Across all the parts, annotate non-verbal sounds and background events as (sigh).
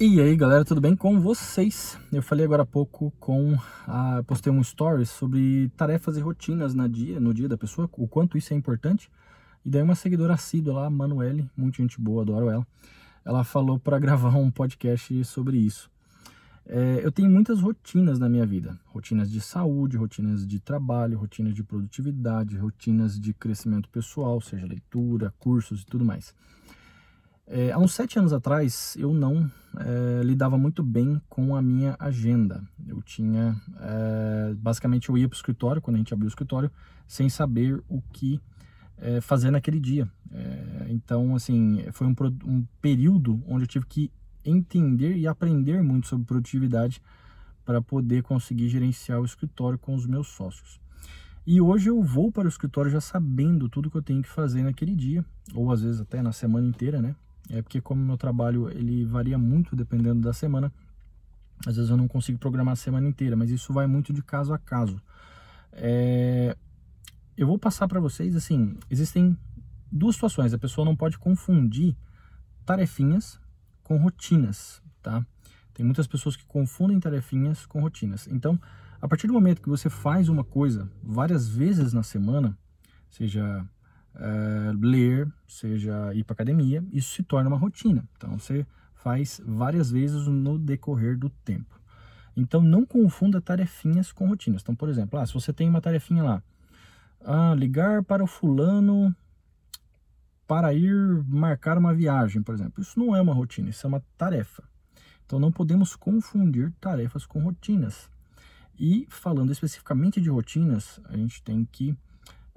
E aí galera, tudo bem com vocês? Eu falei agora há pouco com a, postei um story sobre tarefas e rotinas na dia, no dia da pessoa, o quanto isso é importante. E daí uma seguidora assídua lá, Manuele, muito gente boa, adoro ela. Ela falou para (laughs) gravar um podcast sobre isso. É, eu tenho muitas rotinas na minha vida, rotinas de saúde, rotinas de trabalho, rotinas de produtividade, rotinas de crescimento pessoal, seja leitura, cursos e tudo mais. É, há uns sete anos atrás, eu não é, lidava muito bem com a minha agenda. Eu tinha, é, basicamente, eu ia para o escritório, quando a gente abriu o escritório, sem saber o que é, fazer naquele dia. É, então, assim, foi um, um período onde eu tive que entender e aprender muito sobre produtividade para poder conseguir gerenciar o escritório com os meus sócios. E hoje eu vou para o escritório já sabendo tudo que eu tenho que fazer naquele dia, ou às vezes até na semana inteira, né? É porque como meu trabalho ele varia muito dependendo da semana, às vezes eu não consigo programar a semana inteira, mas isso vai muito de caso a caso. É... Eu vou passar para vocês assim, existem duas situações. A pessoa não pode confundir tarefinhas com rotinas, tá? Tem muitas pessoas que confundem tarefinhas com rotinas. Então, a partir do momento que você faz uma coisa várias vezes na semana, seja uh, ler, seja ir para academia, isso se torna uma rotina. Então você faz várias vezes no decorrer do tempo. Então não confunda tarefinhas com rotinas. Então, por exemplo, ah, se você tem uma tarefinha lá, ah, ligar para o fulano para ir marcar uma viagem, por exemplo. Isso não é uma rotina, isso é uma tarefa. Então não podemos confundir tarefas com rotinas. E falando especificamente de rotinas, a gente tem que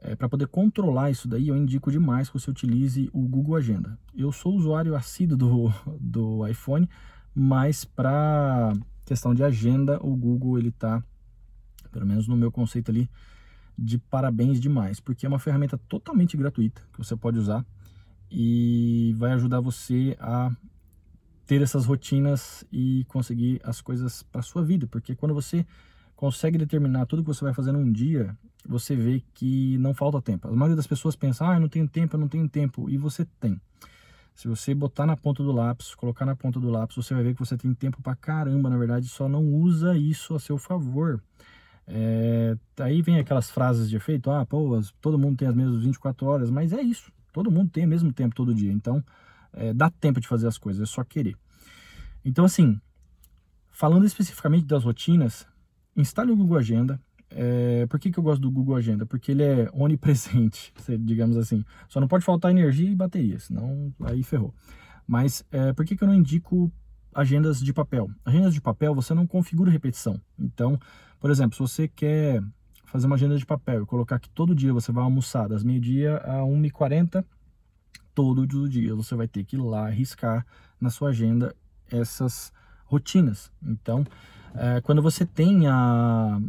é, para poder controlar isso daí, eu indico demais que você utilize o Google Agenda. Eu sou usuário assíduo do, (laughs) do iPhone, mas para questão de agenda, o Google ele tá, pelo menos no meu conceito ali, de parabéns demais, porque é uma ferramenta totalmente gratuita que você pode usar e vai ajudar você a ter essas rotinas e conseguir as coisas para sua vida, porque quando você consegue determinar tudo que você vai fazer num dia, você vê que não falta tempo. A maioria das pessoas pensa, ah, eu não tenho tempo, eu não tenho tempo, e você tem. Se você botar na ponta do lápis, colocar na ponta do lápis, você vai ver que você tem tempo pra caramba, na verdade, só não usa isso a seu favor. É, aí vem aquelas frases de efeito, ah, pô, todo mundo tem as mesmas 24 horas, mas é isso, todo mundo tem o mesmo tempo todo dia, então é, dá tempo de fazer as coisas, é só querer. Então, assim, falando especificamente das rotinas, instale o Google Agenda. É, por que, que eu gosto do Google Agenda? Porque ele é onipresente, (laughs) digamos assim. Só não pode faltar energia e bateria, senão aí ferrou. Mas é, por que, que eu não indico agendas de papel? Agendas de papel você não configura repetição. Então, por exemplo, se você quer fazer uma agenda de papel e colocar que todo dia você vai almoçar das meio-dia a 1h40, todo dia você vai ter que ir lá riscar na sua agenda essas rotinas. Então, é, quando você tem a,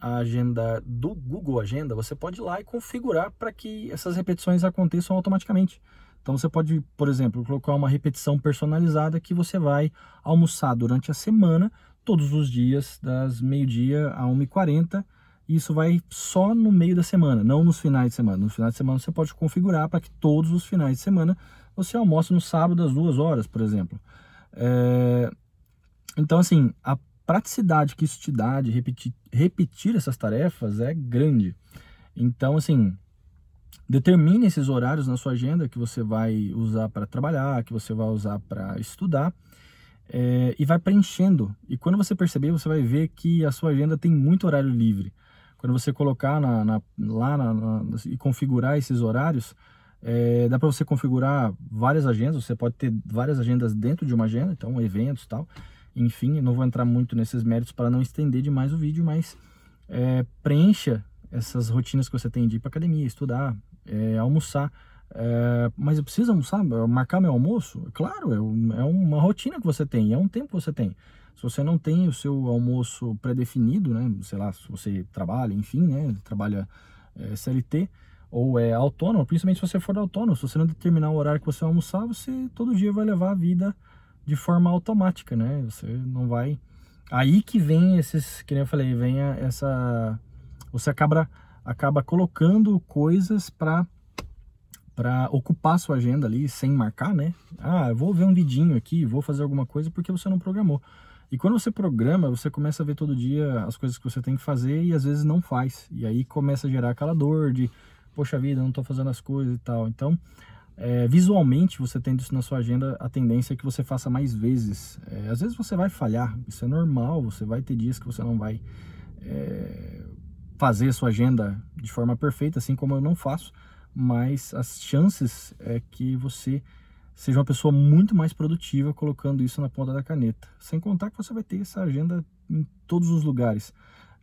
a agenda do Google Agenda, você pode ir lá e configurar para que essas repetições aconteçam automaticamente. Então você pode, por exemplo, colocar uma repetição personalizada que você vai almoçar durante a semana, todos os dias, das meio-dia a 1h40. E isso vai só no meio da semana, não nos finais de semana. Nos finais de semana você pode configurar para que todos os finais de semana você almoce no sábado às duas horas, por exemplo. É... Então, assim, a praticidade que isso te dá de repetir, repetir essas tarefas é grande. Então, assim, determine esses horários na sua agenda que você vai usar para trabalhar, que você vai usar para estudar. É, e vai preenchendo. E quando você perceber, você vai ver que a sua agenda tem muito horário livre. Quando você colocar na, na, lá na, na, e configurar esses horários, é, dá para você configurar várias agendas. Você pode ter várias agendas dentro de uma agenda, então eventos tal. Enfim, não vou entrar muito nesses méritos para não estender demais o vídeo, mas é, preencha essas rotinas que você tem de ir para academia, estudar, é, almoçar. É, mas eu preciso almoçar, marcar meu almoço? Claro, é, é uma rotina que você tem, é um tempo que você tem. Se você não tem o seu almoço pré-definido, né, sei lá, se você trabalha, enfim, né, trabalha é, CLT ou é autônomo, principalmente se você for autônomo, se você não determinar o horário que você vai almoçar, você todo dia vai levar a vida de forma automática, né? Você não vai. Aí que vem esses, que nem eu falei, vem essa. Você acaba, acaba colocando coisas para para ocupar sua agenda ali sem marcar, né? Ah, vou ver um vidinho aqui, vou fazer alguma coisa porque você não programou. E quando você programa, você começa a ver todo dia as coisas que você tem que fazer e às vezes não faz. E aí começa a gerar aquela dor de, poxa vida, não estou fazendo as coisas e tal. Então, é, visualmente, você tendo isso na sua agenda, a tendência é que você faça mais vezes. É, às vezes você vai falhar, isso é normal, você vai ter dias que você não vai é, fazer a sua agenda de forma perfeita, assim como eu não faço, mas as chances é que você seja uma pessoa muito mais produtiva colocando isso na ponta da caneta. Sem contar que você vai ter essa agenda em todos os lugares.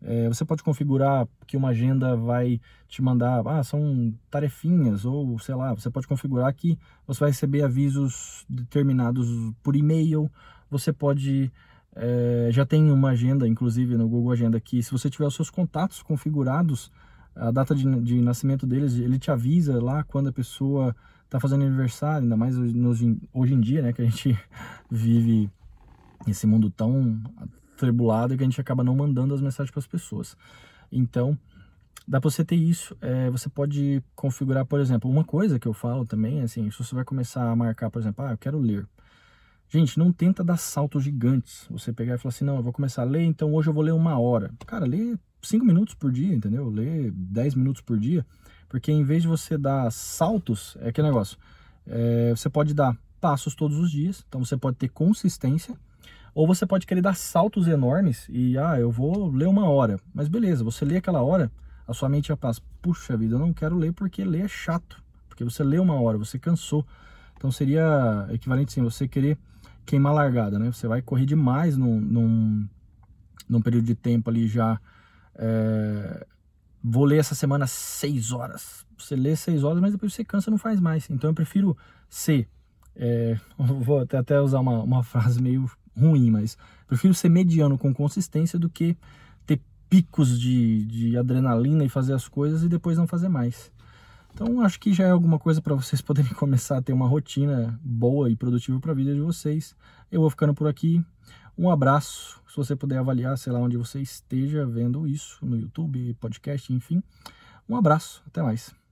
É, você pode configurar que uma agenda vai te mandar, ah, são tarefinhas, ou sei lá, você pode configurar que você vai receber avisos determinados por e-mail, você pode, é, já tem uma agenda, inclusive no Google Agenda, que se você tiver os seus contatos configurados, a data de, de nascimento deles, ele te avisa lá quando a pessoa está fazendo aniversário, ainda mais hoje, hoje em dia, né, que a gente (laughs) vive esse mundo tão atribulado que a gente acaba não mandando as mensagens para as pessoas. Então, dá para você ter isso. É, você pode configurar, por exemplo, uma coisa que eu falo também, assim, se você vai começar a marcar, por exemplo, ah, eu quero ler. Gente, não tenta dar saltos gigantes. Você pegar e falar assim, não, eu vou começar a ler, então hoje eu vou ler uma hora. Cara, lê 5 minutos por dia, entendeu? Lê 10 minutos por dia. Porque em vez de você dar saltos, é que negócio. É, você pode dar passos todos os dias, então você pode ter consistência, ou você pode querer dar saltos enormes e, ah, eu vou ler uma hora. Mas beleza, você lê aquela hora, a sua mente já passa, puxa vida, eu não quero ler porque ler é chato. Porque você lê uma hora, você cansou. Então seria equivalente assim, você querer queimar largada, né? Você vai correr demais num, num, num período de tempo ali já é, vou ler essa semana seis horas. Você lê seis horas, mas depois você cansa não faz mais. Então eu prefiro ser. É, (laughs) vou até, até usar uma, uma frase meio ruim, mas prefiro ser mediano com consistência do que ter picos de, de adrenalina e fazer as coisas e depois não fazer mais. Então acho que já é alguma coisa para vocês (laughs) poderem começar a ter uma rotina boa e produtiva para a vida de vocês. Eu vou ficando por aqui. Um abraço, se você puder avaliar, sei lá onde você esteja vendo isso, no YouTube, podcast, enfim. Um abraço, até mais.